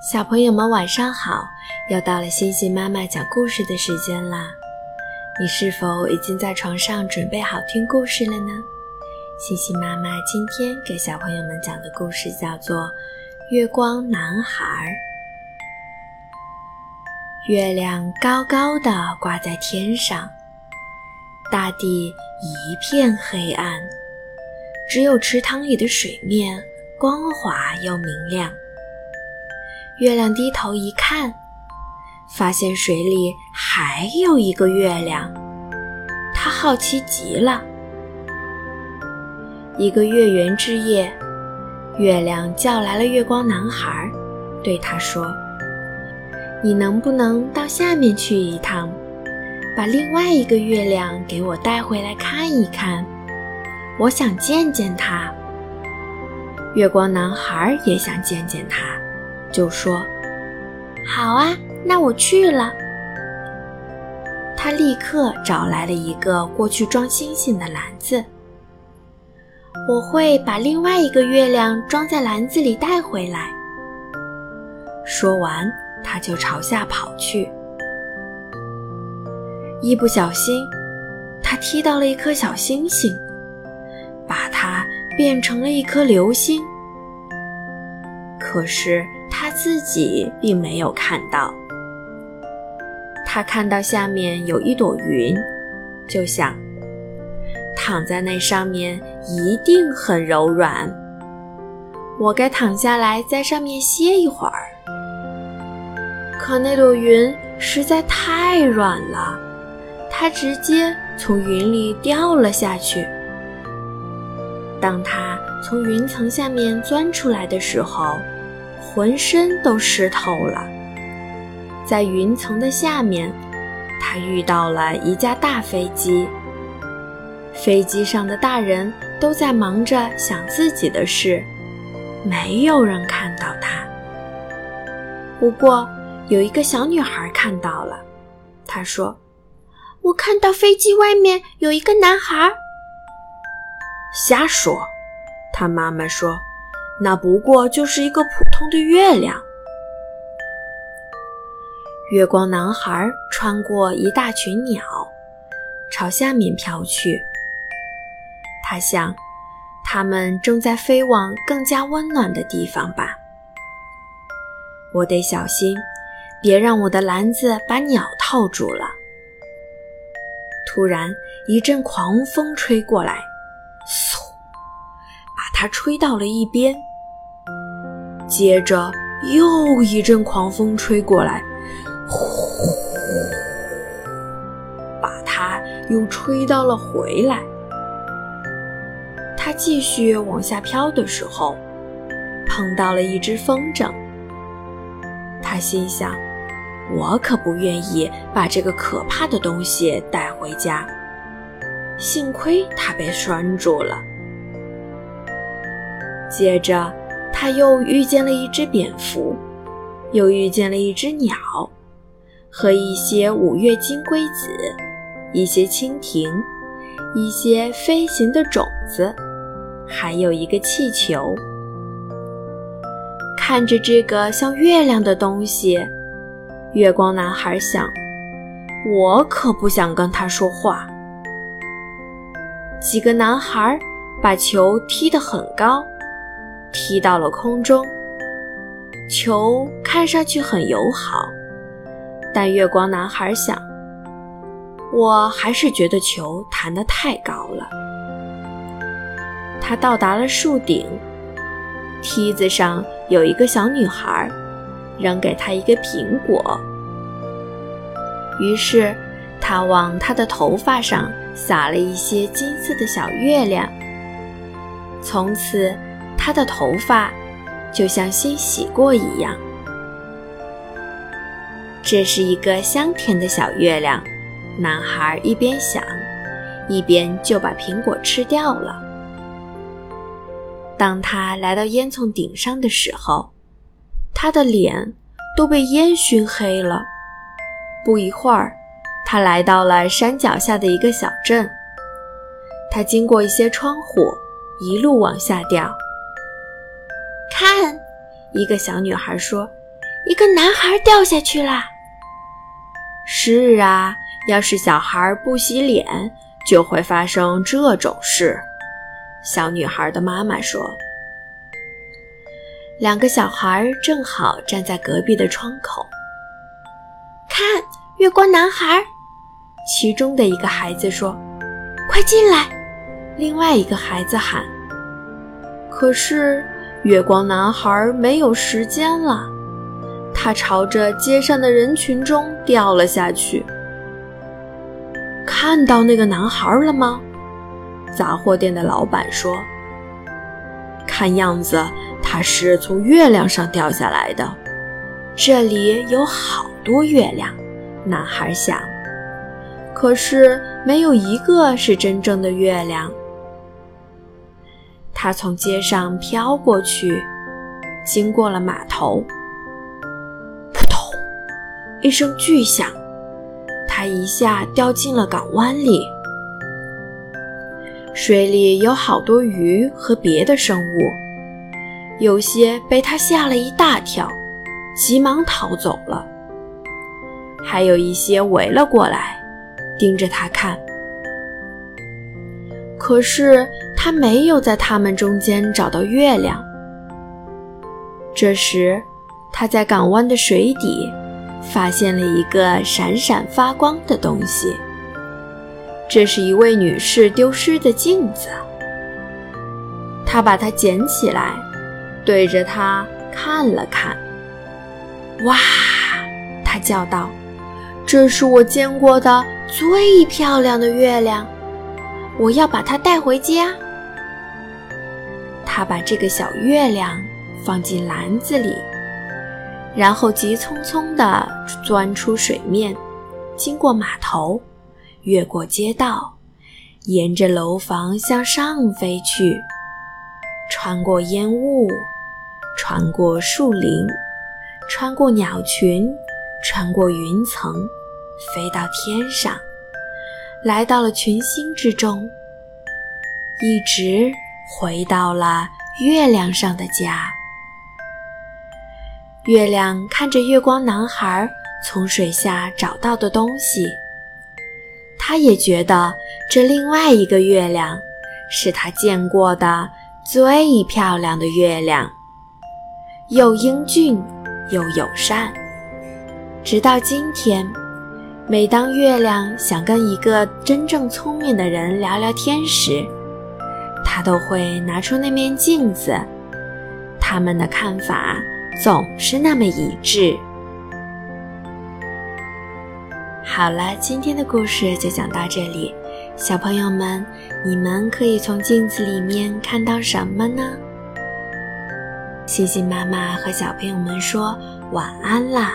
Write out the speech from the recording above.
小朋友们晚上好，又到了星星妈妈讲故事的时间啦！你是否已经在床上准备好听故事了呢？星星妈妈今天给小朋友们讲的故事叫做《月光男孩》。月亮高高的挂在天上，大地一片黑暗，只有池塘里的水面光滑又明亮。月亮低头一看，发现水里还有一个月亮，他好奇极了。一个月圆之夜，月亮叫来了月光男孩，对他说：“你能不能到下面去一趟，把另外一个月亮给我带回来看一看？我想见见他。”月光男孩也想见见他。就说：“好啊，那我去了。”他立刻找来了一个过去装星星的篮子。我会把另外一个月亮装在篮子里带回来。说完，他就朝下跑去。一不小心，他踢到了一颗小星星，把它变成了一颗流星。可是。他自己并没有看到，他看到下面有一朵云，就想躺在那上面一定很柔软，我该躺下来在上面歇一会儿。可那朵云实在太软了，它直接从云里掉了下去。当他从云层下面钻出来的时候，浑身都湿透了，在云层的下面，他遇到了一架大飞机。飞机上的大人都在忙着想自己的事，没有人看到他。不过，有一个小女孩看到了，她说：“我看到飞机外面有一个男孩。”瞎说，他妈妈说。那不过就是一个普通的月亮。月光男孩穿过一大群鸟，朝下面飘去。他想，他们正在飞往更加温暖的地方吧。我得小心，别让我的篮子把鸟套住了。突然，一阵狂风吹过来，嗖，把它吹到了一边。接着又一阵狂风吹过来，呼，把它又吹到了回来。它继续往下飘的时候，碰到了一只风筝。他心想：“我可不愿意把这个可怕的东西带回家。”幸亏它被拴住了。接着。他又遇见了一只蝙蝠，又遇见了一只鸟，和一些五月金龟子，一些蜻蜓，一些飞行的种子，还有一个气球。看着这个像月亮的东西，月光男孩想：“我可不想跟他说话。”几个男孩把球踢得很高。踢到了空中，球看上去很友好，但月光男孩想，我还是觉得球弹得太高了。他到达了树顶，梯子上有一个小女孩，扔给他一个苹果。于是他往他的头发上撒了一些金色的小月亮，从此。他的头发就像新洗过一样。这是一个香甜的小月亮，男孩一边想，一边就把苹果吃掉了。当他来到烟囱顶上的时候，他的脸都被烟熏黑了。不一会儿，他来到了山脚下的一个小镇。他经过一些窗户，一路往下掉。看，一个小女孩说：“一个男孩掉下去了。是啊，要是小孩不洗脸，就会发生这种事。小女孩的妈妈说：“两个小孩正好站在隔壁的窗口，看月光男孩。”其中的一个孩子说：“快进来！”另外一个孩子喊：“可是月光男孩没有时间了，他朝着街上的人群中掉了下去。”看到那个男孩了吗？杂货店的老板说：“看样子他是从月亮上掉下来的。这里有好多月亮。”男孩想，可是没有一个是真正的月亮。他从街上飘过去，经过了码头，扑通一声巨响，他一下掉进了港湾里。水里有好多鱼和别的生物，有些被他吓了一大跳，急忙逃走了；还有一些围了过来，盯着他看。可是他没有在他们中间找到月亮。这时，他在港湾的水底发现了一个闪闪发光的东西。这是一位女士丢失的镜子，她把它捡起来，对着它看了看。哇！他叫道：“这是我见过的最漂亮的月亮，我要把它带回家。”他把这个小月亮放进篮子里，然后急匆匆地钻出水面，经过码头。越过街道，沿着楼房向上飞去，穿过烟雾，穿过树林，穿过鸟群，穿过云层，飞到天上，来到了群星之中，一直回到了月亮上的家。月亮看着月光男孩从水下找到的东西。他也觉得这另外一个月亮是他见过的最漂亮的月亮，又英俊又友善。直到今天，每当月亮想跟一个真正聪明的人聊聊天时，他都会拿出那面镜子，他们的看法总是那么一致。好了，今天的故事就讲到这里。小朋友们，你们可以从镜子里面看到什么呢？星星妈妈和小朋友们说晚安啦。